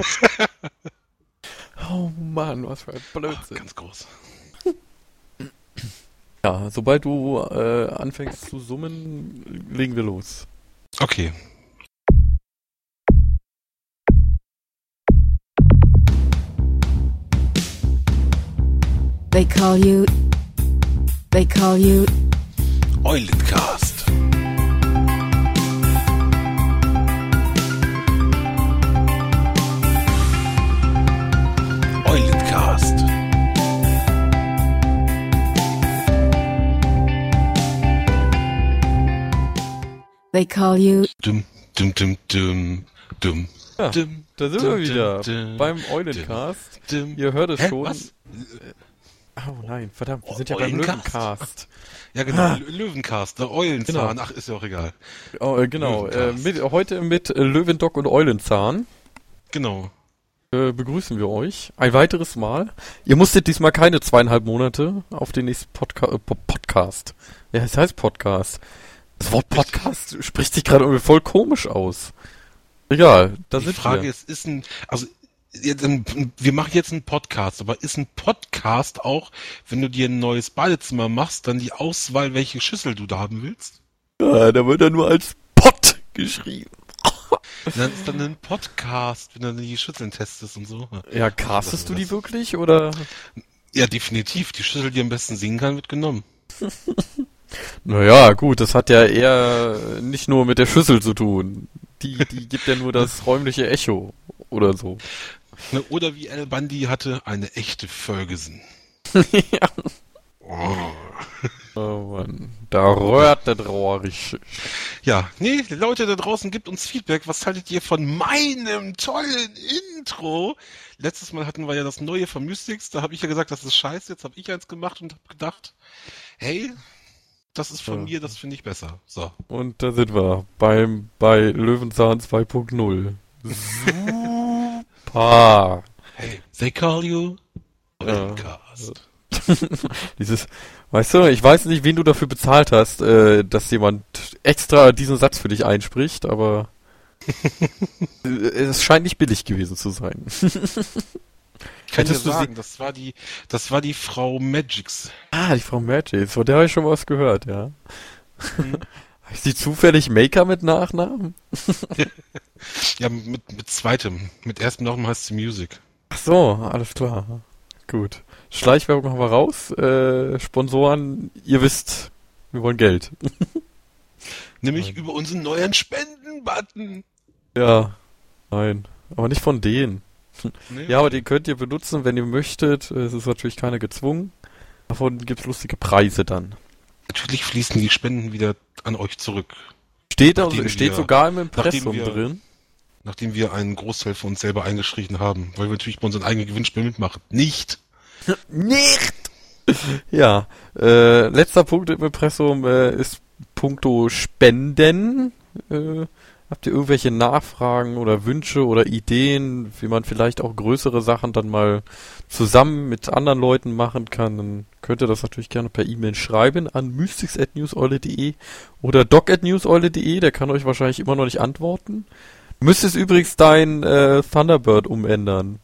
oh Mann, was für ein Blödsinn. Oh, ganz groß. Ja, sobald du äh, anfängst zu summen, legen wir los. Okay. They call you. They call you. Eulencast. They call you. Dum, dum, dum, dum, dum. Ja, dum, Da sind dum, wir wieder dum, beim Eulencast. dum. Ihr hört es Hä, schon. was? Oh nein, verdammt, wir sind ja beim? Löwencast. Ja, genau. Lö- Löwencast, der Eulenzahn. Ach, ist ja auch egal. Oh, äh, genau, äh, mit, heute mit äh, Löwendock und Eulenzahn Genau. äh, begrüßen wir euch ein weiteres Mal. Ihr musstet diesmal keine zweieinhalb Monate auf den nächsten Podca äh, Po- Podcast. Ja, es heißt Podcast. Das Wort Podcast spricht sich gerade irgendwie voll komisch aus. Egal, da Die sind Frage wir. ist, ist ein, also, wir machen jetzt einen Podcast, aber ist ein Podcast auch, wenn du dir ein neues Badezimmer machst, dann die Auswahl, welche Schüssel du da haben willst? Ja, da wird er nur als Pod geschrieben. Dann ist dann ein Podcast, wenn du die Schüsseln testest und so. Ja, castest du die wirklich oder? Ja, definitiv. Die Schüssel, die am besten singen kann, wird genommen. Naja, gut, das hat ja eher nicht nur mit der Schüssel zu tun. Die, die gibt ja nur das räumliche Echo oder so. Ne, Oder wie El Bandi hatte, eine echte Ferguson. ja. Oh. Oh Mann, da röhrt der Rohr richtig. Ja, nee, Leute da draußen, gebt uns Feedback. Was haltet ihr von meinem tollen Intro? Letztes Mal hatten wir ja das neue von Mystics. Da habe ich ja gesagt, das ist scheiße. Jetzt habe ich eins gemacht und habe gedacht, hey, das ist von Ja. mir, das finde ich besser. So. Und da sind wir beim bei Löwenzahn 2.0. Super. Hey, they call you Ja. Eulencast. Dieses, weißt du, ich weiß nicht, wen du dafür bezahlt hast, äh, dass jemand extra diesen Satz für dich einspricht, aber es scheint nicht billig gewesen zu sein. Ich kann dir Hättest sie- sagen, das war die, das war die Frau Magix. Ah, die Frau Magic, von der habe ich schon was gehört, ja. Mhm. Heißt die zufällig Maker mit Nachnamen? Ja, mit, mit zweitem. Mit erstem Namen heißt sie Music. Ach so, alles klar. Gut. Schleichwerbung haben wir raus. Äh, Sponsoren, ihr wisst, wir wollen Geld. Nämlich Nein. über unseren neuen Spenden-Button. Ja. Nein. Aber nicht von denen. Ne? Ja, aber den könnt ihr benutzen, wenn ihr möchtet. Es ist natürlich keiner gezwungen. Davon gibt's lustige Preise dann. Natürlich fließen die Spenden wieder an euch zurück. Steht, Nachdem steht wir- sogar im Impressum nachdem wir- drin. Nachdem wir einen Großteil von uns selber eingeschrieben haben, weil wir natürlich bei unseren eigenen Gewinnspielen mitmachen. Nicht! Nicht! Ja, äh, letzter Punkt im Impressum äh, ist puncto Spenden. Äh, habt ihr irgendwelche Nachfragen oder Wünsche oder Ideen, wie man vielleicht auch größere Sachen dann mal zusammen mit anderen Leuten machen kann, dann könnt ihr das natürlich gerne per E-Mail schreiben an mystics.newseule.de oder doc.newseule.de, der kann euch wahrscheinlich immer noch nicht antworten. Müsstest übrigens dein äh, Thunderbird umändern.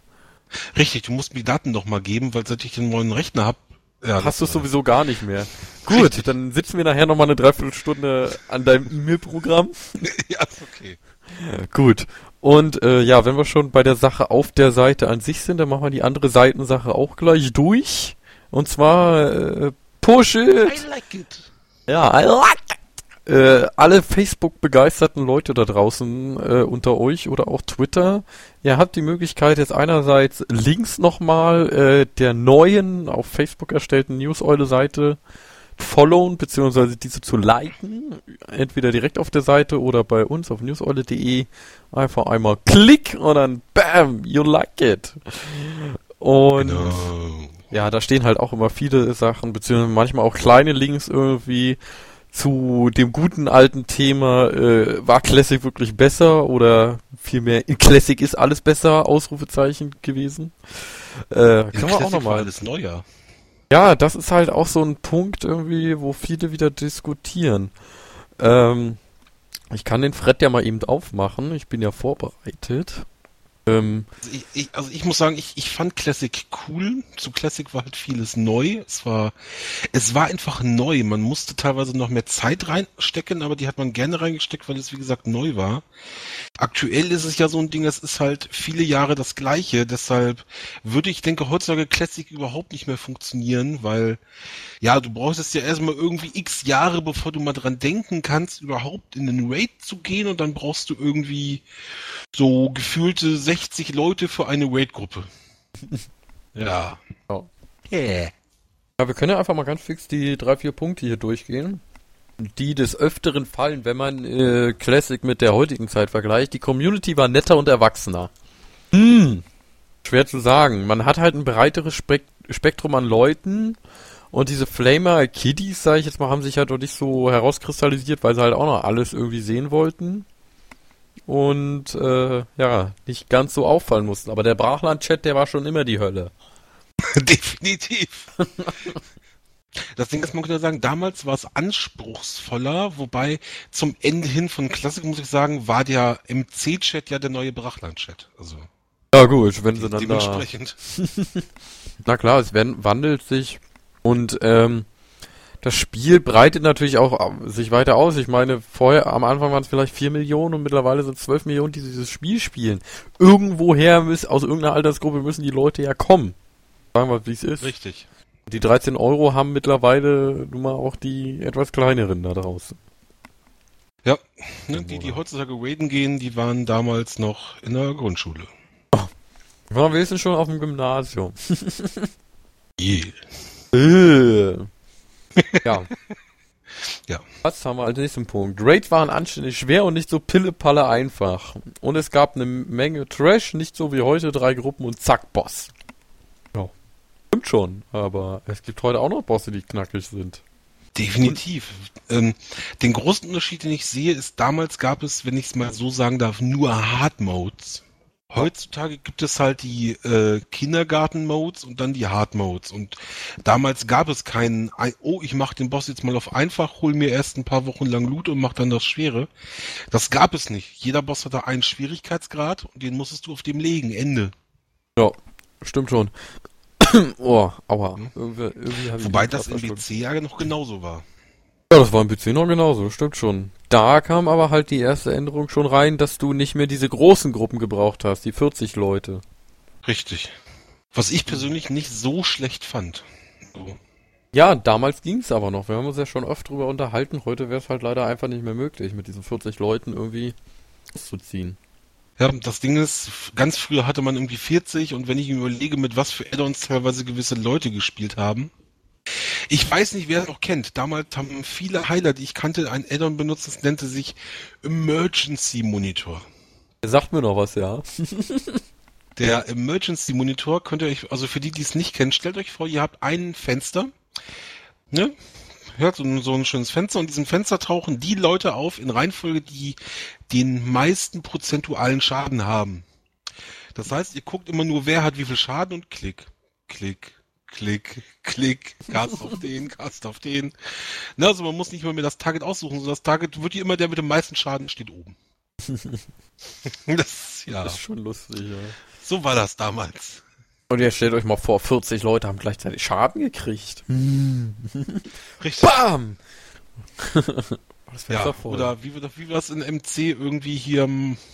Richtig, du musst mir die Daten noch mal geben, weil seit ich den neuen Rechner hab, ja, Hast du es sowieso gar nicht mehr. Gut, Richtig. dann sitzen wir nachher nochmal eine Dreiviertelstunde an deinem E-Mail-Programm. ja, okay. Gut. Und äh, ja, wenn wir schon bei der Sache auf der Seite an sich sind, dann machen wir die andere Seitensache auch gleich durch. Und zwar äh, Push it! like it. Ja, I like it. Äh, alle Facebook-begeisterten Leute da draußen äh, unter euch oder auch Twitter, ihr habt die Möglichkeit jetzt einerseits links nochmal äh, der neuen auf Facebook erstellten Newseule-Seite followen beziehungsweise diese zu liken, entweder direkt auf der Seite oder bei uns auf newseule.de einfach einmal klick und dann bam, you like it. Und Genau. ja, da stehen halt auch immer viele Sachen, beziehungsweise manchmal auch kleine Links irgendwie zu dem guten alten Thema, äh, war Classic wirklich besser oder vielmehr in Classic ist alles besser, Ausrufezeichen gewesen. Äh, In können wir auch nochmal. alles neuer. Ja, das ist halt auch so ein Punkt irgendwie, wo viele wieder diskutieren. Ähm, ich kann den Fred ja mal eben aufmachen, ich bin ja vorbereitet. Ähm, Also ich, ich, also ich muss sagen, ich, ich fand Classic cool. Zu Classic war halt vieles neu. Es war, es war einfach neu. Man musste teilweise noch mehr Zeit reinstecken, aber die hat man gerne reingesteckt, weil es wie gesagt neu war. Aktuell ist es ja so ein Ding, es ist halt viele Jahre das Gleiche. Deshalb würde ich denke heutzutage Classic überhaupt nicht mehr funktionieren, weil ja, du brauchst es ja erstmal irgendwie x Jahre, bevor du mal dran denken kannst, überhaupt in den Raid zu gehen und dann brauchst du irgendwie so gefühlte 60 Leute für eine Raid-Gruppe. ja. Ja. Yeah. Ja, wir können ja einfach mal ganz fix die drei, vier Punkte hier durchgehen. Die des Öfteren fallen, wenn man äh, Classic mit der heutigen Zeit vergleicht. Die Community war netter und erwachsener. Hm. Schwer zu sagen. Man hat halt ein breiteres Spek Spektrum an Leuten und diese Flamer Kiddies, sag ich jetzt mal, haben sich halt noch nicht so herauskristallisiert, weil sie halt auch noch alles irgendwie sehen wollten. Und äh, ja, nicht ganz so auffallen mussten. Aber der Brachland-Chat, der war schon immer die Hölle. Definitiv. Das Ding ist, man könnte sagen, damals war es anspruchsvoller, wobei zum Ende hin von Klassik, muss ich sagen, war der MC-Chat ja der neue Brachland-Chat. Also Ja gut, wenn sie dann da... dementsprechend. Na klar, es wandelt sich und ähm, das Spiel breitet natürlich auch äh, sich weiter aus. Ich meine, vorher am Anfang waren es vielleicht 4 Millionen und mittlerweile sind es 12 Millionen, die dieses Spiel spielen. Irgendwoher müssen, aus irgendeiner Altersgruppe müssen die Leute ja kommen. Sagen wir, wie es ist. Richtig. Die 13 Euro haben mittlerweile nun mal auch die etwas kleineren da draußen. Ja, ne, die, die heutzutage raiden gehen, die waren damals noch in der Grundschule. Ja, wir sind schon auf dem Gymnasium. Yeah. Äh. ja. Ja. Was haben wir als nächsten Punkt? Raid waren anständig schwer und nicht so pille-palle einfach. Und es gab eine Menge Trash, nicht so wie heute drei Gruppen und zack, Boss. Ja. Stimmt schon, aber es gibt heute auch noch Bosse, die knackig sind. Definitiv. Ähm, den großen Unterschied, den ich sehe, ist, damals gab es, wenn ich es mal so sagen darf, nur Hard Modes. Heutzutage gibt es halt die äh, Kindergarten-Modes und dann die Hard-Modes. Und damals gab es keinen, ein- oh, ich mache den Boss jetzt mal auf einfach, hol mir erst ein paar Wochen lang Loot und mach dann das Schwere. Das gab es nicht. Jeder Boss hatte einen Schwierigkeitsgrad und den musstest du auf dem legen. Ende. Ja, stimmt schon. oh, aua. Irgendwie, irgendwie ich Wobei das im. PC ja noch genauso war. Ja, das war im PC noch genauso, stimmt schon. Da kam aber halt die erste Änderung schon rein, dass du nicht mehr diese großen Gruppen gebraucht hast, die 40 Leute. Richtig. Was ich persönlich nicht so schlecht fand. So. Ja, damals ging's aber noch. Wir haben uns ja schon oft drüber unterhalten. Heute wäre es halt leider einfach nicht mehr möglich, mit diesen 40 Leuten irgendwie auszuziehen. Ja, das Ding ist, ganz früher hatte man irgendwie 40 und wenn ich mir überlege, mit was für Add-ons teilweise gewisse Leute gespielt haben. Ich weiß nicht, wer es noch kennt. Damals haben viele Heiler, die ich kannte, ein Add-on benutzt, das nannte sich Emergency Monitor. Sagt mir noch was, ja. Der Emergency Monitor könnt ihr euch, also für die, die es nicht kennen, stellt euch vor, ihr habt ein Fenster, ne? Hört so, ein- so ein schönes Fenster und in diesem Fenster tauchen die Leute auf in Reihenfolge, die den meisten prozentualen Schaden haben. Das heißt, ihr guckt immer nur, wer hat wie viel Schaden und klick, klick, klick, klick, Cast auf den, Cast auf den. Na, also man muss nicht mal mehr das Target aussuchen, sondern das Target wird hier immer der mit dem meisten Schaden steht oben. das, ja, Das ist schon lustig, ja. so war das damals. Und ihr stellt euch mal vor, 40 Leute haben gleichzeitig Schaden gekriegt. Richtig. Bam! Das Fenster Ja, voll. oder wie wir das, wie wir das in MC irgendwie hier,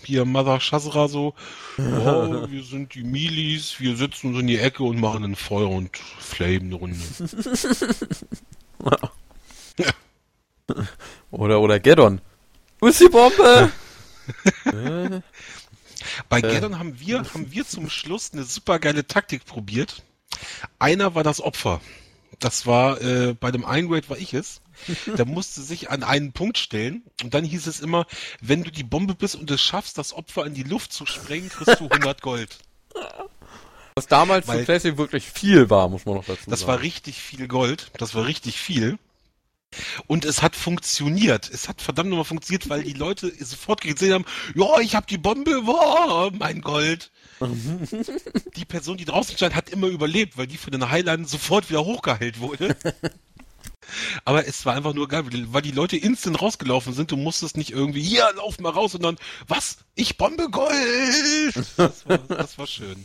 hier Mother Shazra so, oh, wir sind die Milis, wir sitzen uns in die Ecke und machen ein Feuer und flamen eine Runde. Oder, oder Geddon. Wo ist die Bombe? Bei Äh. Geddon haben wir, haben wir zum Schluss eine super geile Taktik probiert. Einer war das Opfer. Das war, äh, bei dem einen Raid war ich es. Der musste sich an einen Punkt stellen und dann hieß es immer, wenn du die Bombe bist und es schaffst, das Opfer in die Luft zu sprengen, kriegst du 100 Gold. was damals Weil- für Classic wirklich viel war, muss man noch dazu Das sagen. war richtig viel Gold. Das war richtig viel. Und es hat funktioniert. Es hat verdammt nochmal funktioniert, weil die Leute sofort gesehen haben, ja, ich habe die Bombe, wow, mein Gold. die Person, die draußen stand, hat immer überlebt, weil die von den Highlandern sofort wieder hochgeheilt wurde. Aber es war einfach nur geil, weil die- Leute instant rausgelaufen sind. Du musstest nicht irgendwie, hier, lauf mal raus, sondern, was? Ich bombe Gold! Das war, das war schön.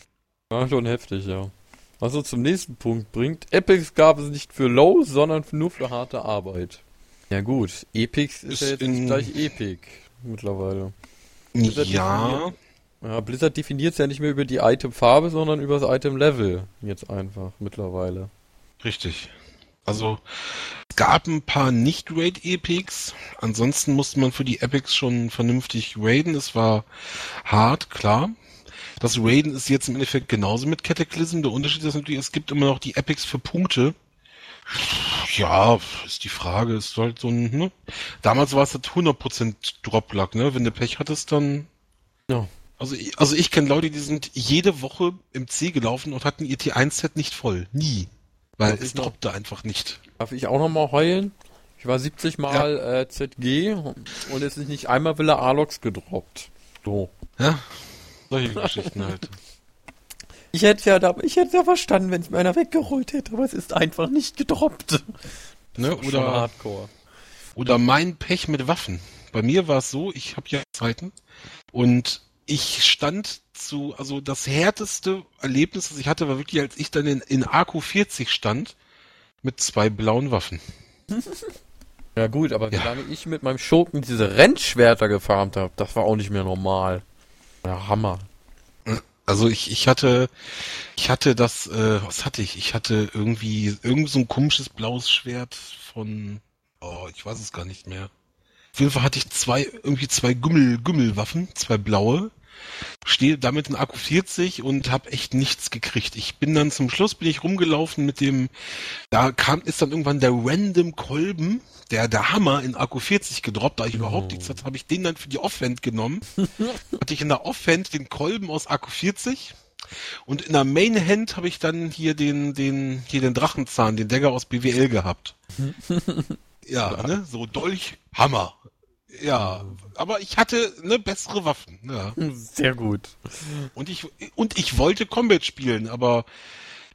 Ja, schon heftig, ja. Was uns zum nächsten Punkt bringt. Epics gab es nicht für Low, sondern nur für harte Arbeit. Ja gut, Epics ist, Ist ja jetzt nicht gleich Epic mittlerweile. Blizzard Ja, Ja, Blizzard definiert es ja nicht mehr über die Item-Farbe, sondern über das Item-Level jetzt einfach mittlerweile. richtig. Also, es gab ein paar Nicht-Raid-Epics. Ansonsten musste man für die Epics schon vernünftig raiden. Es war hart, klar. Das Raiden ist jetzt im Endeffekt genauso mit Cataclysm. Der Unterschied ist natürlich, es gibt immer noch die Epics für Punkte. Ja, ist die Frage, ist halt so ein, ne? Damals war es halt 100% Drop-Luck, ne? Wenn du Pech hattest, dann Ja. Also, ich- also ich kenne Leute, die sind jede Woche im C gelaufen und hatten ihr T1-Set nicht voll. Nie. Weil Darf es noch? droppte einfach nicht. Darf ich auch nochmal heulen? Ich war 70 Mal äh, ZG und es ist nicht einmal Villa Alox gedroppt. So. Ja? Solche Geschichten halt. Ich hätte ja da, ich hätte ja verstanden, wenn es mir einer weggerollt hätte, aber es ist einfach nicht gedroppt. Ne? Oder, Hardcore. oder mein Pech mit Waffen. Bei mir war es so, ich habe ja Zeiten und ich stand zu, also das härteste Erlebnis, das ich hatte, war wirklich, als ich dann in, in AQ 40 stand mit zwei blauen Waffen. Ja gut, aber wie Ja. lange ich mit meinem Schurken diese Rennschwerter gefarmt habe, das war auch nicht mehr normal. Ja, Hammer. Also ich, ich hatte, ich hatte das, äh, was hatte ich? Ich hatte irgendwie, irgend so ein komisches blaues Schwert von, oh, ich weiß es gar nicht mehr. Auf jeden Fall hatte ich zwei, irgendwie zwei Gümmel, Gümmelwaffen, zwei blaue. Stehe damit in Akku 40 und habe echt nichts gekriegt. Ich bin dann zum Schluss bin ich rumgelaufen mit dem, da kam, ist dann irgendwann der random Kolben, der, der Hammer in Akku 40 gedroppt, da ich überhaupt nichts hatte, habe ich den dann für die Offhand genommen. hatte ich in der Offhand den Kolben aus Akku 40 und in der Mainhand habe ich dann hier den, den, hier den Drachenzahn, den Dagger aus BWL gehabt. ja, ne, so Dolch, Hammer. Ja, aber ich hatte ne bessere Waffen. Ja. Sehr gut. Und ich und ich wollte Combat spielen, aber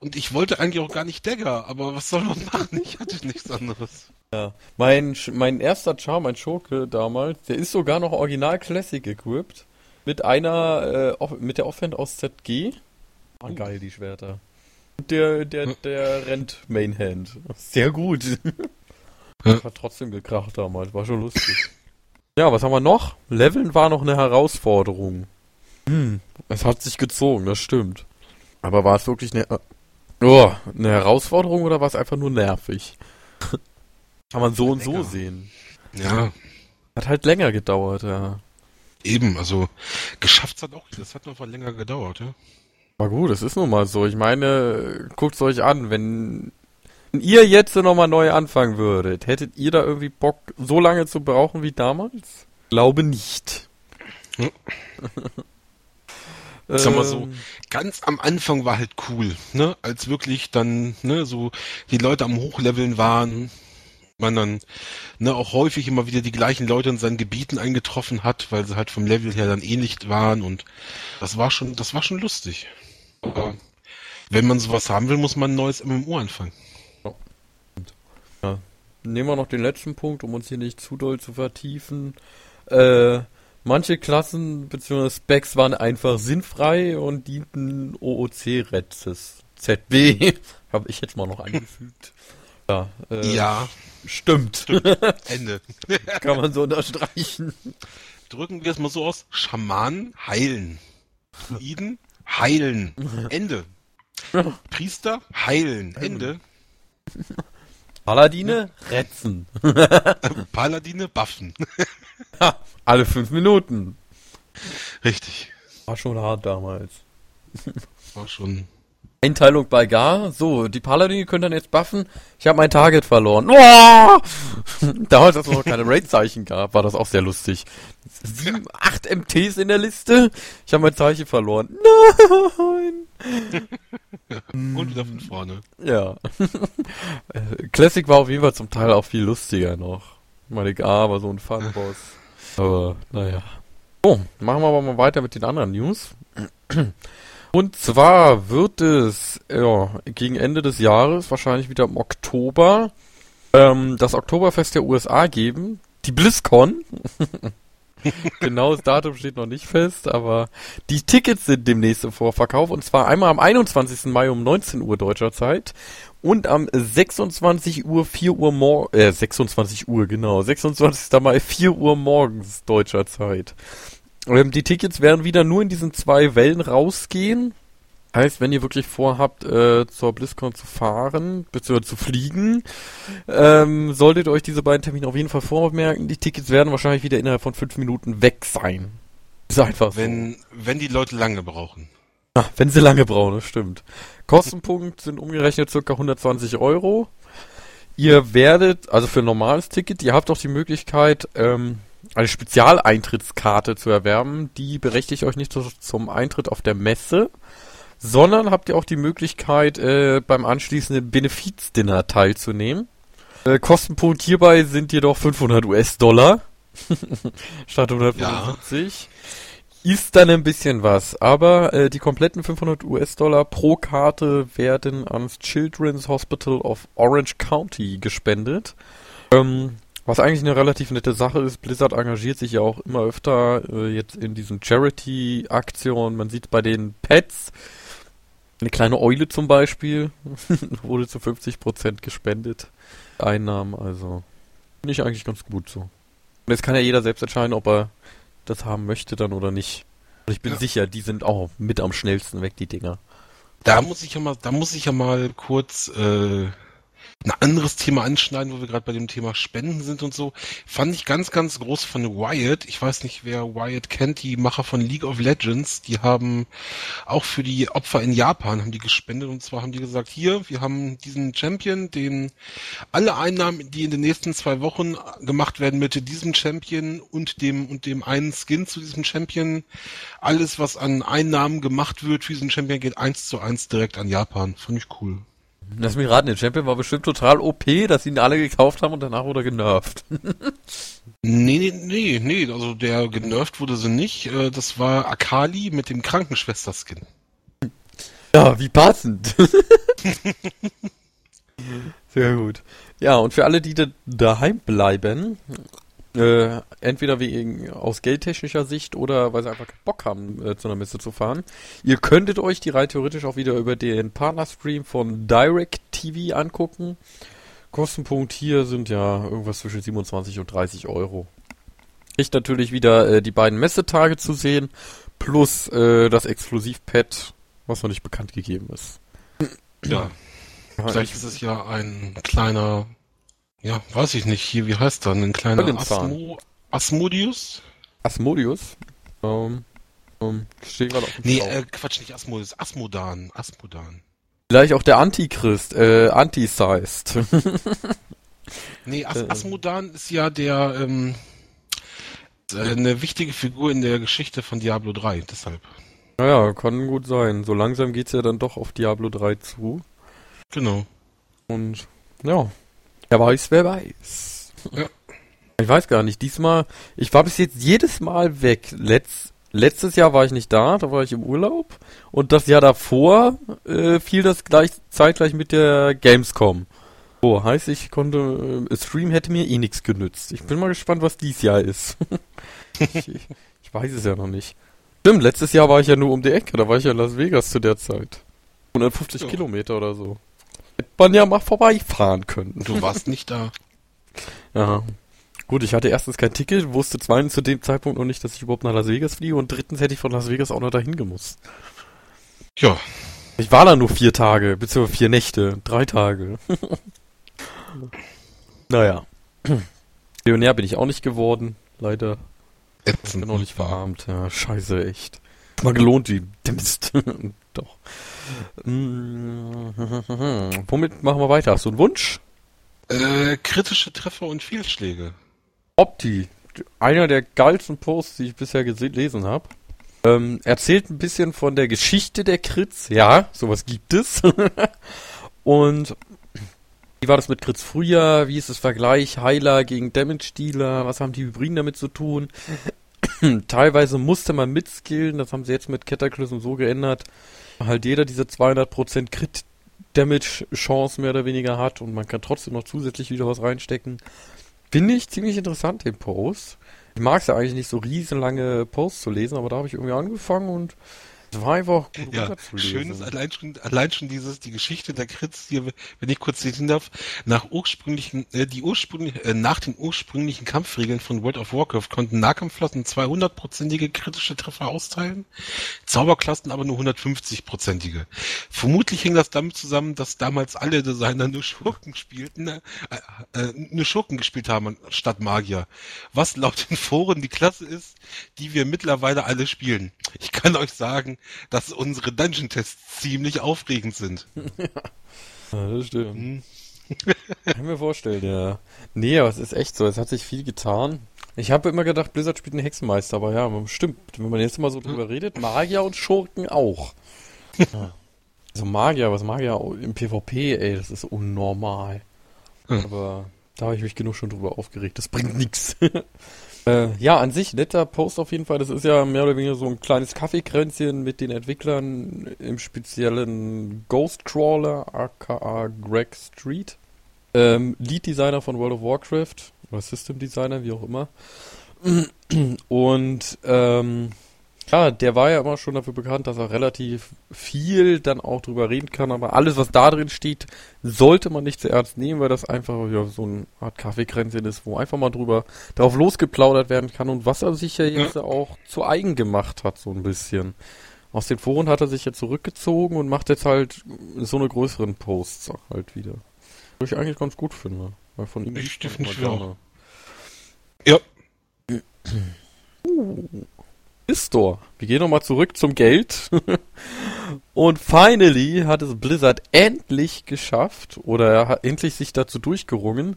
und ich wollte eigentlich auch gar nicht Dagger, aber was soll man machen? Ich hatte nichts anderes. Ja. Mein, Sch- mein erster Charm, mein Schurke damals, der ist sogar noch original Classic equipped. Mit einer, äh, Off- mit der Offhand aus ZG. Ah, geil, die Schwerter. Und der, der, der rennt Mainhand. Sehr gut. Hat trotzdem gekracht damals, war schon lustig. Ja, was haben wir noch? Leveln war noch eine Herausforderung. Hm, es hat sich gezogen, das stimmt. Aber war es wirklich eine, oh, eine Herausforderung oder war es einfach nur nervig? Kann man so und so sehen. Ja, Hat halt länger gedauert, ja. eben, also geschafft hat auch, das hat noch mal länger gedauert, ja. War gut, es ist nun mal so. Ich meine, guckt's euch an, wenn, wenn ihr jetzt nochmal neu anfangen würdet, hättet ihr da irgendwie Bock, so lange zu brauchen wie damals? Glaube nicht. Hm. Sag mal so, Ähm, ganz am Anfang war halt cool, ne, als wirklich dann, ne, so die Leute am Hochleveln waren, man dann, ne, auch häufig immer wieder die gleichen Leute in seinen Gebieten eingetroffen hat, weil sie halt vom Level her dann ähnlich waren und das war schon, das war schon lustig. Aber wenn man sowas haben will, muss man ein neues MMO anfangen. Nehmen wir noch den letzten Punkt, um uns hier nicht zu doll zu vertiefen. Äh, manche Klassen bzw. Specs waren einfach sinnfrei und dienten OOC-Retzes. ZB habe ich jetzt mal noch angefügt. Ja, äh, Ja, stimmt. Ende. Kann man so unterstreichen. Drücken wir es mal so aus. Schamanen heilen. Druiden heilen. Ende. Priester heilen. Ende. Paladine retzen. Paladine buffen. Ha, alle fünf Minuten. Richtig. War schon hart damals. War schon. Einteilung bei Gar. So, die Paladine können dann jetzt buffen. Ich habe mein Target verloren. Oh! Damals, als es noch keine Raid-Zeichen gab, war das auch sehr lustig. Sieben, acht MTs in der Liste. Ich habe mein Zeichen verloren. Nein! Und wieder von vorne. Ja. Classic war auf jeden Fall zum Teil auch viel lustiger noch. Meine Gar war so ein Fun-Boss. Aber, naja. So, machen wir aber mal weiter mit den anderen News. Und zwar wird es ja, gegen Ende des Jahres, wahrscheinlich wieder im Oktober, ähm, das Oktoberfest der USA geben, die BlizzCon. Genaues Datum steht noch nicht fest, aber die Tickets sind demnächst im Vorverkauf und zwar einmal am 21. Mai um 19 Uhr deutscher Zeit und am 26 Uhr 4 Uhr mor äh 26 Uhr genau 26. Mai 4 Uhr morgens deutscher Zeit. Ähm, die Tickets werden wieder nur in diesen zwei Wellen rausgehen. Heißt, wenn ihr wirklich vorhabt, äh, zur BlizzCon zu fahren, beziehungsweise zu fliegen, ähm, solltet ihr euch diese beiden Termine auf jeden Fall vormerken. Die Tickets werden wahrscheinlich wieder innerhalb von fünf Minuten weg sein. Ist einfach Wenn, wenn die Leute lange brauchen. so. Ah, wenn sie lange brauchen, das stimmt. Kostenpunkt sind umgerechnet circa 120 Euro. Ihr werdet, also für ein normales Ticket, ihr habt auch die Möglichkeit, ähm, eine Spezialeintrittskarte zu erwerben. Die berechtigt euch nicht zu, zum Eintritt auf der Messe, sondern habt ihr auch die Möglichkeit, äh, beim anschließenden Benefizdinner teilzunehmen. Äh, Kostenpunkt hierbei sind jedoch 500 US-Dollar statt 175. Ist dann ein bisschen was, aber äh, die kompletten 500 US-Dollar pro Karte werden ans Children's Hospital of Orange County gespendet. Ähm, was eigentlich eine relativ nette Sache ist, Blizzard engagiert sich ja auch immer öfter äh, jetzt in diesen Charity-Aktionen. Man sieht bei den Pets, eine kleine Eule zum Beispiel, wurde zu 50% gespendet. Einnahmen, also finde ich eigentlich ganz gut so. Und jetzt kann ja jeder selbst entscheiden, ob er das haben möchte dann oder nicht. Und ich bin Ja. sicher, die sind auch mit am schnellsten weg, die Dinger. Da muss ich ja mal, da muss ich ja mal kurz äh, ein anderes Thema anschneiden, wo wir gerade bei dem Thema Spenden sind und so. Fand ich ganz, ganz groß von Wyatt. Ich weiß nicht, wer Wyatt kennt, die Macher von League of Legends. Die haben auch für die Opfer in Japan haben die gespendet und zwar haben die gesagt, hier, wir haben diesen Champion, den alle Einnahmen, die in den nächsten zwei Wochen gemacht werden mit diesem Champion und dem und dem einen Skin zu diesem Champion, alles was an Einnahmen gemacht wird für diesen Champion geht eins zu eins direkt an Japan. Fand ich cool. Lass mich raten, der Champion war bestimmt total OP, dass sie ihn alle gekauft haben und danach wurde er genervt. Nee, nee, nee, nee, also der genervt wurde sie nicht. Äh, Das war Akali mit dem Krankenschwester-Skin. Ja, wie passend. Sehr gut. Ja, und für alle, die da daheim bleiben, äh, entweder wegen aus geldtechnischer Sicht oder weil sie einfach Bock haben, äh, zu einer Messe zu fahren, ihr könntet euch die rein theoretisch auch wieder über den Partnerstream von Direct TV angucken. Kostenpunkt hier sind ja irgendwas zwischen 27 und 30 Euro. Ich natürlich wieder äh, die beiden Messetage zu sehen, plus äh, das Exklusivpad, was noch nicht bekannt gegeben ist. Ja, vielleicht ist es ja ein kleiner, ja, weiß ich nicht, hier, wie heißt er, ein kleiner. Asmo, Asmodius? Asmodius. Ähm, ähm, steht gerade auf dem Nee, äh, Quatsch, nicht Asmodius, Asmodan, Asmodan. Vielleicht auch der Antichrist, äh, Antichrist. Nee, As Äh, Asmodan ist ja der, ähm, äh, eine wichtige Figur in der Geschichte von Diablo 3, deshalb. naja, kann gut sein. So langsam geht's ja dann doch auf Diablo 3 zu. Genau. Und ja, wer weiß, wer weiß. Ja. Ich weiß gar nicht. Diesmal, ich war bis jetzt jedes Mal weg. Letz, letztes Jahr war ich nicht da, da war ich im Urlaub. Und das Jahr davor äh, fiel das gleich zeitgleich mit der Gamescom. So, heißt, ich konnte, äh, Stream hätte mir eh nichts genützt. Ich bin mal gespannt, was dies Jahr ist. ich, ich weiß es ja noch nicht. Stimmt, letztes Jahr war ich ja nur um die Ecke, da war ich ja in Las Vegas zu der Zeit. 150 Ja. Kilometer oder so. Hätte man ja mal vorbeifahren können. Du warst nicht da. Ja. Gut, ich hatte erstens kein Ticket, wusste zweitens zu dem Zeitpunkt noch nicht, dass ich überhaupt nach Las Vegas fliege und drittens hätte ich von Las Vegas auch noch dahin gemusst. Ja, Ich war da nur vier Tage, beziehungsweise vier Nächte, drei Tage. naja. Millionär bin ich auch nicht geworden, leider. Ich ätzend. bin noch nicht verarmt. Ja, scheiße, echt. Mal gelohnt, die der Mist. Doch. Mm, Womit machen wir weiter? Hast du einen Wunsch? Äh, kritische Treffer und Fehlschläge. Opti, einer der geilsten Posts, die ich bisher gelesen habe. Ähm, erzählt ein bisschen von der Geschichte der Crits. Ja, sowas gibt es. Und wie war das mit Crits früher? Wie ist das Vergleich Heiler gegen Damage-Dealer? Was haben die Hybriden damit zu tun? Teilweise musste man mitskillen, das haben sie jetzt mit Cataclysm so geändert. Halt jeder diese 200% Crit Damage-Chance mehr oder weniger hat und man kann trotzdem noch zusätzlich wieder was reinstecken. Finde ich ziemlich interessant, den Post. Ich mag es ja eigentlich nicht so riesenlange Posts zu lesen, aber da habe ich irgendwie angefangen und war einfach gut Ja, runterzulesen. schön ist allein schon, allein schon dieses, die Geschichte der Crits hier, wenn ich kurz lesen darf, nach ursprünglichen, äh, die ursprünglich, äh, nach den ursprünglichen Kampfregeln von World of Warcraft konnten Nahkampfklassen 200-prozentige kritische Treffer austeilen, Zauberklassen aber nur 150-prozentige. Vermutlich hing das damit zusammen, dass damals alle Designer nur Schurken spielten, äh, äh, nur Schurken gespielt haben statt Magier. Was laut den Foren die Klasse ist, die wir mittlerweile alle spielen. Ich kann euch sagen, dass unsere Dungeon-Tests ziemlich aufregend sind. Ja, das stimmt. Hm. Kann ich mir vorstellen, ja. Nee, aber es ist echt so, es hat sich viel getan. Ich habe immer gedacht, Blizzard spielt einen Hexenmeister, aber ja, stimmt. Wenn man jetzt mal so drüber redet, Magier und Schurken auch. Ja. Also Magier, was Magier im PvP, ey, das ist unnormal. Hm. Aber da habe ich mich genug schon drüber aufgeregt. Das bringt nichts. Äh, ja, an sich netter Post auf jeden Fall. Das ist ja mehr oder weniger so ein kleines Kaffeekränzchen mit den Entwicklern, im speziellen Ghostcrawler, aka Greg Street. Ähm, Lead Designer von World of Warcraft oder System Designer, wie auch immer. Und ähm, ja, der war ja immer schon dafür bekannt, dass er relativ viel dann auch drüber reden kann, aber alles, was da drin steht, sollte man nicht zu ernst nehmen, weil das einfach ja, so eine Art Kaffeekränzchen ist, wo einfach mal drüber drauf losgeplaudert werden kann und was er sich ja jetzt auch zu eigen gemacht hat, so ein bisschen. Aus den Foren hat er sich jetzt zurückgezogen und macht jetzt halt so eine größeren Posts halt wieder. Was ich eigentlich ganz gut finde. Weil von ihm Ich definitiv auch. Ja, Store. Wir gehen nochmal zurück zum Geld. Und finally hat es Blizzard endlich geschafft, oder er hat endlich sich dazu durchgerungen,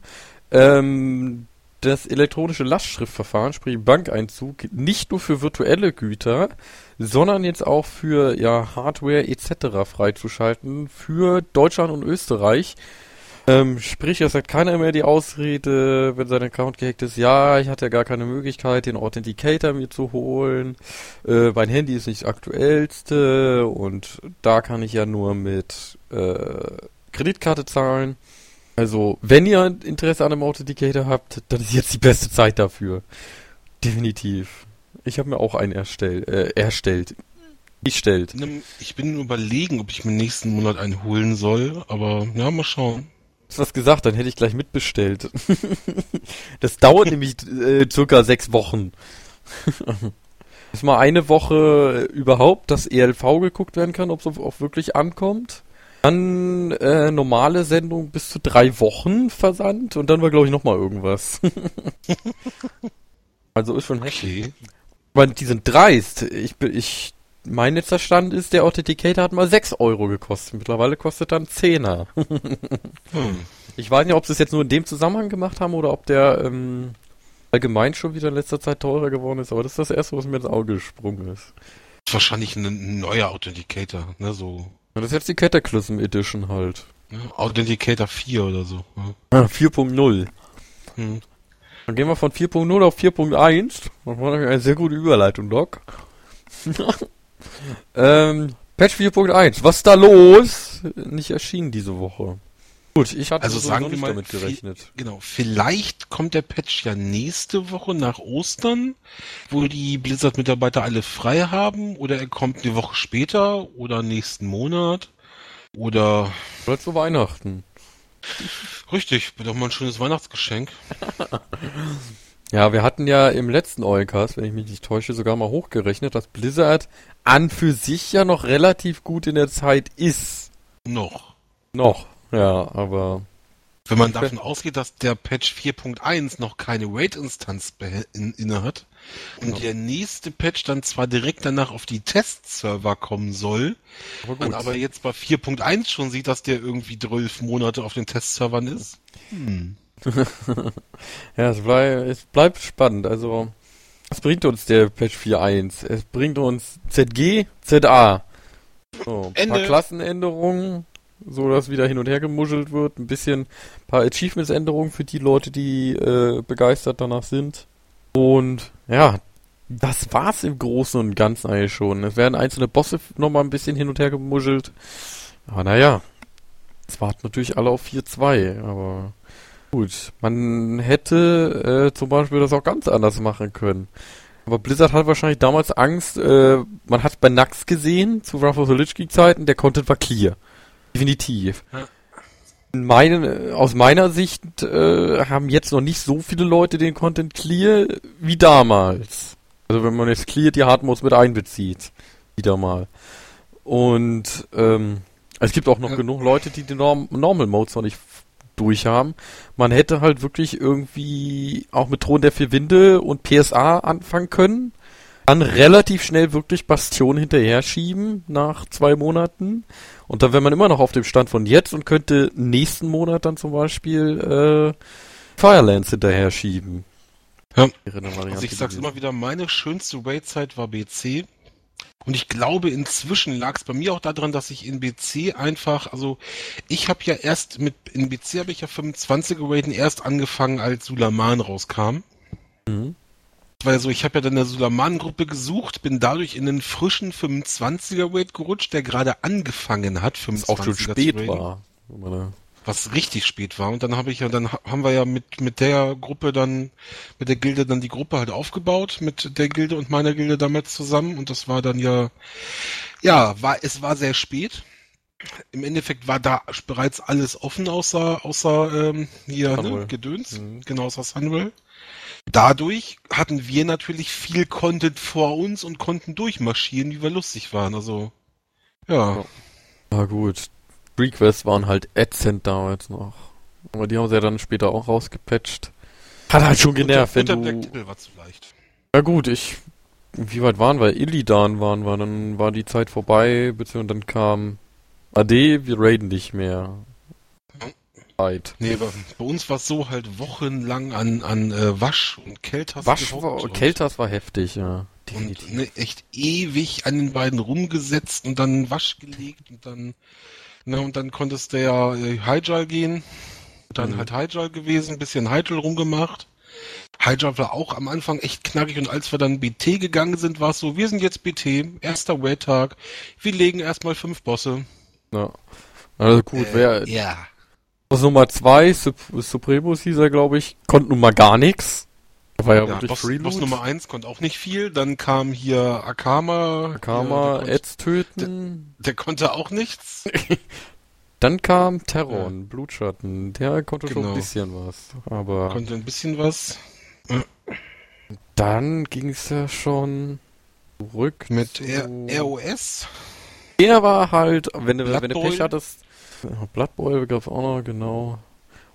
ähm, das elektronische Lastschriftverfahren, sprich Bankeinzug, nicht nur für virtuelle Güter, sondern jetzt auch für ja, Hardware etc. freizuschalten für Deutschland und Österreich. Ähm, sprich, es hat keiner mehr die Ausrede, wenn sein Account gehackt ist, ja, ich hatte ja gar keine Möglichkeit, den Authenticator mir zu holen. Äh, mein Handy ist nicht das aktuellste und da kann ich ja nur mit äh, Kreditkarte zahlen. Also, wenn ihr Interesse an einem Authenticator habt, dann ist jetzt die beste Zeit dafür. Definitiv. Ich habe mir auch einen erstell, äh, erstellt. Gestellt. ich bin überlegen, ob ich mir nächsten Monat einen holen soll, aber ja, mal schauen. Hast was gesagt, dann hätte ich gleich mitbestellt. das dauert nämlich äh, circa sechs Wochen. Ist mal eine Woche überhaupt, dass ELV geguckt werden kann, ob es auch wirklich ankommt. Dann äh, normale Sendung bis zu drei Wochen versandt und dann war glaube ich noch mal irgendwas. also ist schon heftig. Okay. Aber die sind dreist. Ich bin, ich, mein letzter Stand ist, der Authenticator hat mal 6 Euro gekostet. Mittlerweile kostet dann 10er. Hm. Ich weiß nicht, ob sie es jetzt nur in dem Zusammenhang gemacht haben oder ob der ähm, allgemein schon wieder in letzter Zeit teurer geworden ist. Aber das ist das erste, was mir ins Auge gesprungen ist. Ist wahrscheinlich ein, ein neuer Authenticator, ne, so. Und das ist jetzt die Cataclysm Edition halt. Authenticator 4 oder so. Ne? Ah, 4.0. Hm. Dann gehen wir von 4.0 auf 4.1. Das war eine sehr gute Überleitung, Doc. ähm, Patch 4.1. Was ist da los? Nicht erschienen diese Woche. Gut, ich hatte Also sowieso sagen wir nicht mal, damit gerechnet. Genau, vielleicht kommt der Patch ja nächste Woche nach Ostern, wo die Blizzard-Mitarbeiter alle frei haben, oder er kommt eine Woche später oder nächsten Monat. Oder Oder zu Weihnachten. richtig, doch mal ein schönes Weihnachtsgeschenk. Ja, wir hatten ja im letzten Oilcast, wenn ich mich nicht täusche, sogar mal hochgerechnet, dass Blizzard an für sich ja noch relativ gut in der Zeit ist. Noch. Noch. Ja, aber Wenn man davon ausgeht, dass der Patch 4.1 noch keine Wait-Instanz in, inne hat und Genau. der nächste Patch dann zwar direkt danach auf die Testserver kommen soll, aber man aber jetzt bei 4.1 schon sieht, dass der irgendwie 12 Monate auf den Testservern ist. Hm. Ja, es, blei es bleibt spannend. Also, was bringt uns der Patch 4.1? Es bringt uns ZG, ZA. So, ein paar. Klassenänderungen, so dass wieder hin und her gemuschelt wird. Ein bisschen paar Achievements-Änderungen für die Leute, die äh, begeistert danach sind. Und ja, das war's im Großen und Ganzen eigentlich schon. Es werden einzelne Bosse nochmal ein bisschen hin und her gemuschelt. Aber naja, Jetzt warten natürlich alle auf 4-2, aber gut. Man hätte äh, zum Beispiel das auch ganz anders machen können. Aber Blizzard hat wahrscheinlich damals Angst, äh, man hat bei Nax gesehen, zu Wrath of the Lich King Zeiten, der Content war clear. Definitiv. Ja. In meinen, äh, aus meiner Sicht äh, haben jetzt noch nicht so viele Leute den Content clear wie damals. Also wenn man jetzt clear die Hard Modes mit einbezieht. Wieder mal. Und ähm, es gibt auch noch Ja. genug Leute, die die Norm Normal Modes noch nicht f- durch haben. Man hätte halt wirklich irgendwie auch mit Thron der vier Winde und PSA anfangen können. Dann relativ schnell wirklich Bastion hinterher schieben nach zwei Monaten. Und dann wäre man immer noch auf dem Stand von jetzt und könnte nächsten Monat dann zum Beispiel äh, Firelands hinterher schieben. Ja. Also ich sag's immer wieder, meine schönste Raid-Zeit war BC. Und ich glaube, inzwischen lag es bei mir auch daran, dass ich in BC einfach, also ich habe ja erst mit, in BC habe ich ja 25er Raiden erst angefangen, als Sulaman rauskam. Mhm. Weil so, ich habe ja dann eine Sulaman-Gruppe gesucht, bin dadurch in den frischen 25er Raid gerutscht, der gerade angefangen hat, 25er Was auch schon spät war. Was richtig spät war. Und dann habe ich ja, dann ha- haben wir ja mit, mit der Gruppe dann, mit der Gilde dann die Gruppe halt aufgebaut, mit der Gilde und meiner Gilde damals zusammen. Und das war dann ja, ja, war, es war sehr spät. Im Endeffekt war da bereits alles offen, außer, außer ähm, hier ne, Gedöns, Mhm. genau außer Sunwell. Dadurch hatten wir natürlich viel Content vor uns und konnten durchmarschieren, wie wir lustig waren. Also, ja. Ja. Na gut. Requests waren halt ätzend damals noch. Aber die haben sie ja dann später auch rausgepatcht. Hat halt schon genervt, wenn du... Devil war zu leicht. Ja gut, ich... Wie weit waren wir? Illidan waren wir, dann war die Zeit vorbei, beziehungsweise dann kam... Ade, wir raiden nicht mehr. Zeit. Nee, bei, bei uns war es so halt wochenlang an, an äh, Wasch und Keltas Wasch war, und- Keltas war heftig, ja. und Definitiv. ne, echt ewig an den beiden rumgesetzt und dann Wasch gelegt und dann ne, und dann konntest du ja äh, Hydral gehen. Dann Mhm. halt Hydral gewesen, bisschen Hydral rumgemacht. Hydral war auch am Anfang echt knackig und als wir dann BT gegangen sind, war es so, wir sind jetzt BT, erster Raid-Tag, wir legen erstmal fünf Bosse. Ja. Also gut, wer... Äh, ja. Aus Nummer 2, Sup Supremus hieß er, glaube ich, konnte nun mal gar nichts. War ja, Ja, wirklich Boss, Freeloot. Boss Nummer 1 konnte auch nicht viel. Dann kam hier Akama. Hier, der, Ads töten. konnte, der konnte auch nichts. Dann kam Terron, Blutschatten. Der konnte schon Genau. ein bisschen was. Aber Konnte ein bisschen was. dann ging es ja schon zurück Mit zu... ROS. Der war halt, wenn du, wenn du. Pech hattest... Ja, Blood Bowl gab's auch noch, genau.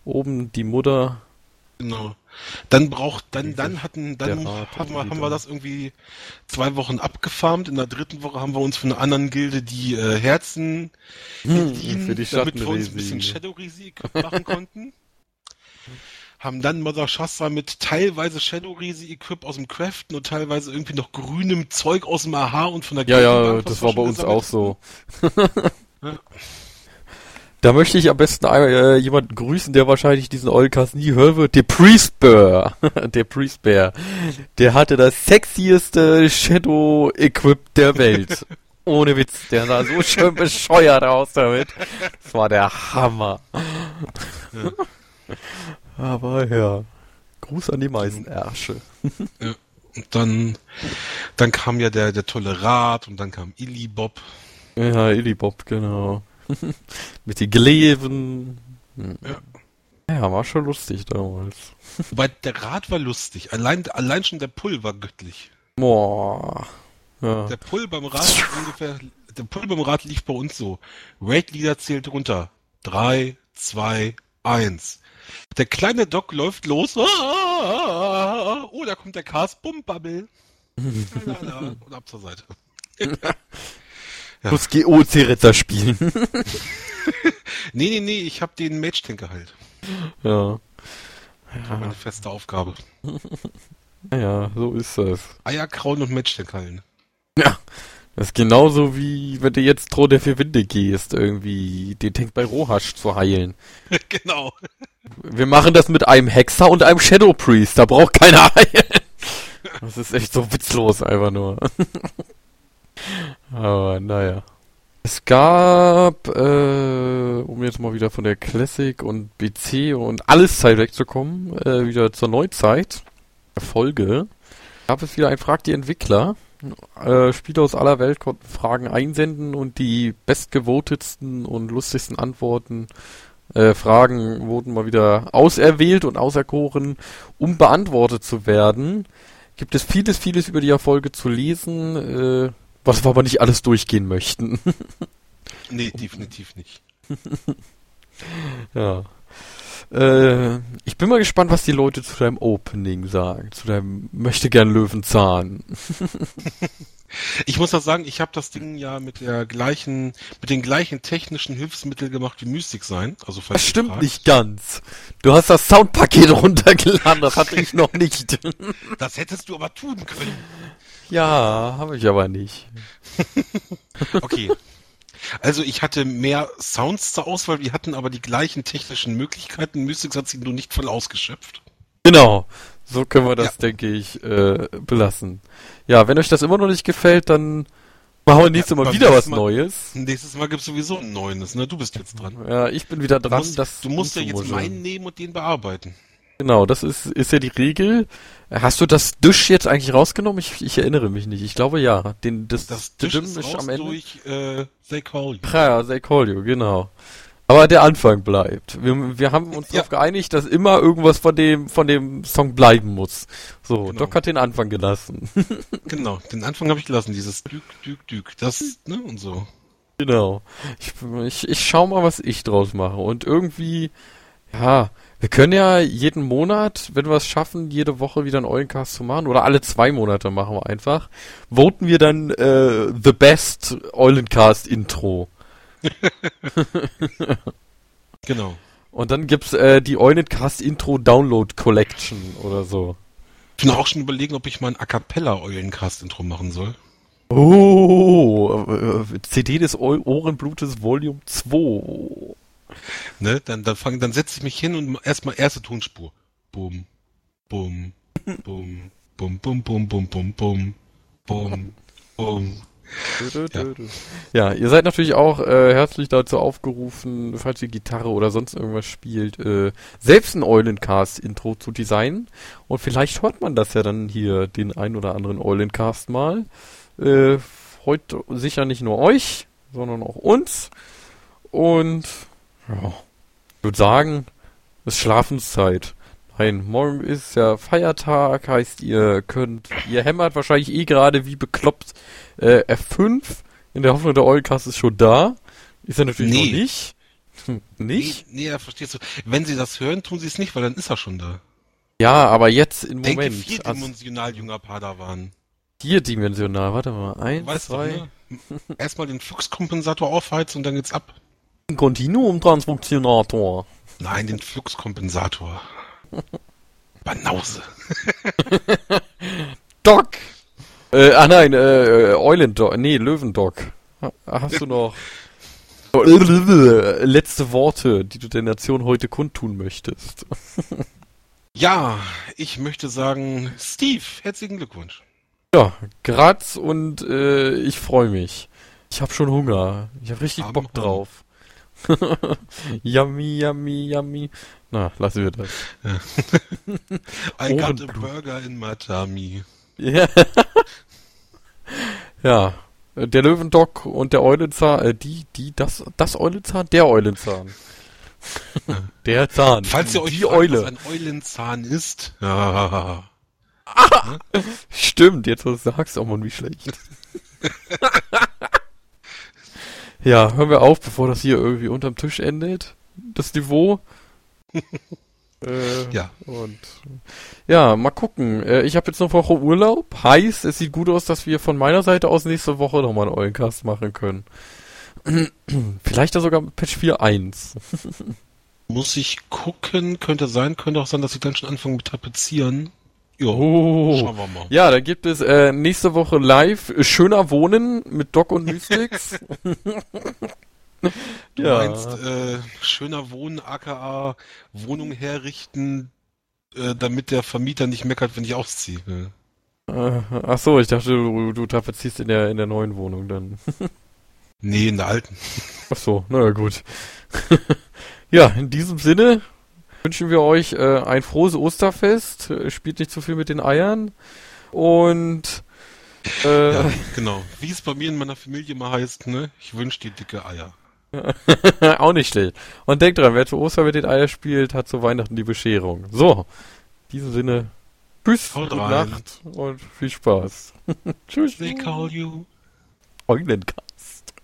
Oben die Mutter. Genau. Dann braucht, dann, dann hatten, dann haben wir, haben wir da. das irgendwie zwei Wochen abgefarmt. In der dritten Woche haben wir uns von einer anderen Gilde die äh, Herzen Hm, für die damit wir uns ein bisschen Schattenresi. Shadow Risi machen konnten. haben dann Mother Shastra mit teilweise Shadow Risi Equip aus dem Craften und teilweise irgendwie noch grünem Zeug aus dem AHA und von der Ja, ja, Gildenbank, was das war bei uns auch so. Ja. Da möchte ich am besten äh, jemanden grüßen, der wahrscheinlich diesen Oilcast nie hören wird. Der Priest Bear. der Priest Bear. Der hatte das sexieste Shadow Equip der Welt. Ohne Witz. Der sah so schön bescheuert aus damit. Das war der Hammer. Aber ja. Gruß an die Meißenersche. Und dann, dann kam ja der, der tolle Rat und dann kam Illy Bob. Ja, Illibob, genau. Mit den Gleven. Ja. Ja, war schon lustig damals. Wobei der Rat war lustig. Allein, allein schon der Pull war göttlich. Boah. Ja. Der Pull beim ist ungefähr, der Pull beim Rat lief bei uns so. Raid Leader zählt runter. Drei, zwei, eins. Der kleine Doc läuft los. Ah, Oh, da kommt der. Bumm, Bubble. Lalala. Und ab zur Seite. Ja. Muss GOC-Ritter spielen. Nee, nee, nee, ich hab den Mage Tank geheilt. ja. Meine feste Aufgabe. Ja, so ist das. Eier krauen und heilen. Ja. Das ist genauso wie wenn du jetzt Thron der vier Winde gehst, irgendwie den Tank bei Rohasch zu heilen. genau. Wir machen das mit einem Hexer und einem Shadow Priest, da braucht keiner heilen. Das ist echt so witzlos einfach nur. Aber naja. Es gab, äh, um jetzt mal wieder von der Classic und BC und alles Zeit wegzukommen, äh, wieder zur Neuzeit, Folge, gab es wieder ein Frag die Entwickler. Äh, Spieler aus aller Welt konnten Fragen einsenden und die bestgevotetsten und lustigsten Antworten, äh, Fragen wurden mal wieder auserwählt und auserkoren, um beantwortet zu werden. Gibt es vieles, vieles über die Erfolge zu lesen, äh, was wir aber nicht alles durchgehen möchten. Nee, definitiv nicht. ja. Äh, ich bin mal gespannt, was die Leute zu deinem Opening sagen, zu deinem möchte gern Löwenzahn. Ich muss auch sagen, ich habe das Ding ja mit der gleichen, mit den gleichen technischen Hilfsmitteln gemacht wie Mystic sein. Also Das stimmt fragt. nicht ganz. Du hast das Soundpaket runtergeladen, das hatte ich noch nicht. Das hättest du aber tun können. Ja, habe ich aber nicht. Okay. Also ich hatte mehr Sounds zur Auswahl, wir hatten aber die gleichen technischen Möglichkeiten. Mystics hat sie nur nicht voll ausgeschöpft. Genau. So können wir das, Ja. denke ich, äh, belassen. Ja, wenn euch das immer noch nicht gefällt, dann machen wir nächstes Mal beim wieder was Mal- Neues. Nächstes Mal gibt's sowieso ein neues, ne? Du bist jetzt dran. Ja, ich bin wieder Du dran. musst, das du musst ja jetzt meinen nehmen und den bearbeiten. Genau, das ist, ist ja die Regel. Hast du das Dusch jetzt eigentlich rausgenommen? Ich, ich erinnere mich nicht. Ich glaube ja. Den, das, Das Tisch Dim ist raus durch äh, They Call You. Ja, they call you, genau. Aber der Anfang bleibt. Wir, wir haben uns Ja. darauf geeinigt, dass immer irgendwas von dem, von dem Song bleiben muss. So, Genau. Doc hat den Anfang gelassen. Genau, den Anfang habe ich gelassen, dieses Dück, Dück, Dück. Das, ne, und so. genau. Ich, ich, ich schau mal, was ich draus mache. Und irgendwie, ja, wir können ja jeden Monat, wenn wir es schaffen, jede Woche wieder einen Eulencast zu machen, oder alle zwei Monate machen wir einfach, voten wir dann äh, The Best Eulencast Intro. Genau. Und dann gibt's äh, die Eulencast Intro Download Collection oder so. Ich bin auch schon überlegen, ob ich mal ein A Cappella Eulencast-Intro machen soll. Oh, äh, CD des Ohrenblutes Volume 2. Ne, dann, dann fang, dann setze ich mich hin und erstmal erste Tonspur. Bum, bum, bum, bum, bum, bum, bum, bum, bum, bum, bum. Ja. Ja, ihr seid natürlich auch äh, herzlich dazu aufgerufen, falls ihr Gitarre oder sonst irgendwas spielt, äh, selbst ein Eulencast-Intro zu designen. Und vielleicht hört man das ja dann hier, den ein oder anderen Eulencast mal. Äh, freut sicher nicht nur euch, sondern auch uns. Und ja, ich würde sagen, es ist Schlafenszeit. Nein, morgen ist ja Feiertag, heißt ihr könnt, ihr hämmert wahrscheinlich eh gerade wie bekloppt äh, F5 in der Hoffnung, der Eulencast ist schon da. Ist er natürlich Nee. noch nicht. Nicht? Nee, nee, ja, verstehst du. Wenn sie das hören, tun sie es nicht, weil dann ist er schon da. Ja, aber jetzt im Denke Moment. Vierdimensional junger Padawan. vierdimensional, warte mal. Eins, Weißt du, zwei. ne? Erstmal den Fluxkompensator aufheizen und dann geht's ab. Kontinuum-Transfunktionator. Nein, den Fluxkompensator. Banause. Doc! Äh, ah nein, äh, Eulendoc, nee, Löwendoc. Ha- Hast du noch letzte Worte, die du der Nation heute kundtun möchtest? Ja, ich möchte sagen, Steve, herzlichen Glückwunsch. Ja, Graz und äh, ich freue mich. Ich habe schon Hunger. Ich habe richtig Bock drauf. yummy, yummy, yummy. Na, lassen wir das. I got a burger in my tummy. Ja. ja. Der Löwendock und der Eulenzahn, äh, die, die, das, das Eulenzahn, der Eulenzahn. der Zahn. Falls ihr euch die fragt, Eule. was ein Eulenzahn ist, ja, Stimmt, jetzt wo du sagst, auch mal wie schlecht. Ja, hören wir auf, bevor das hier irgendwie unterm Tisch endet. Das Niveau. äh, Ja. Und ja, mal gucken. Äh, ich habe jetzt noch Woche Urlaub. Heißt, es sieht gut aus, dass wir von meiner Seite aus nächste Woche nochmal einen Eulencast machen können. Vielleicht ja sogar mit Patch 4.1. muss ich gucken, könnte sein, könnte auch sein, dass sie dann schon anfangen mit Tapezieren. Ja, Oh. schauen wir mal. Ja, dann gibt es äh, nächste Woche live äh, Schöner Wohnen mit Doc und Mystics. Du Ja. meinst, äh, schöner Wohnen, aka Wohnung herrichten, äh, damit der Vermieter nicht meckert, wenn ich ausziehe. Äh, ach so, ich dachte, du, du tapezierst in der, in der neuen Wohnung dann. Nee, in der alten. Ach so, naja gut. ja, in diesem Sinne wünschen wir euch äh, ein frohes Osterfest. Äh, Spielt nicht zu viel mit den Eiern. Und äh, Ja, genau. Wie es bei mir in meiner Familie mal heißt, ne? Ich wünsche dir dicke Eier. auch nicht schlecht. Und denkt dran, wer zu Ostern mit den Eiern spielt, hat zu Weihnachten die Bescherung. So, in diesem Sinne, tschüss, Haut gute rein. Nacht und viel Spaß. tschüss. They call you. Eulencast.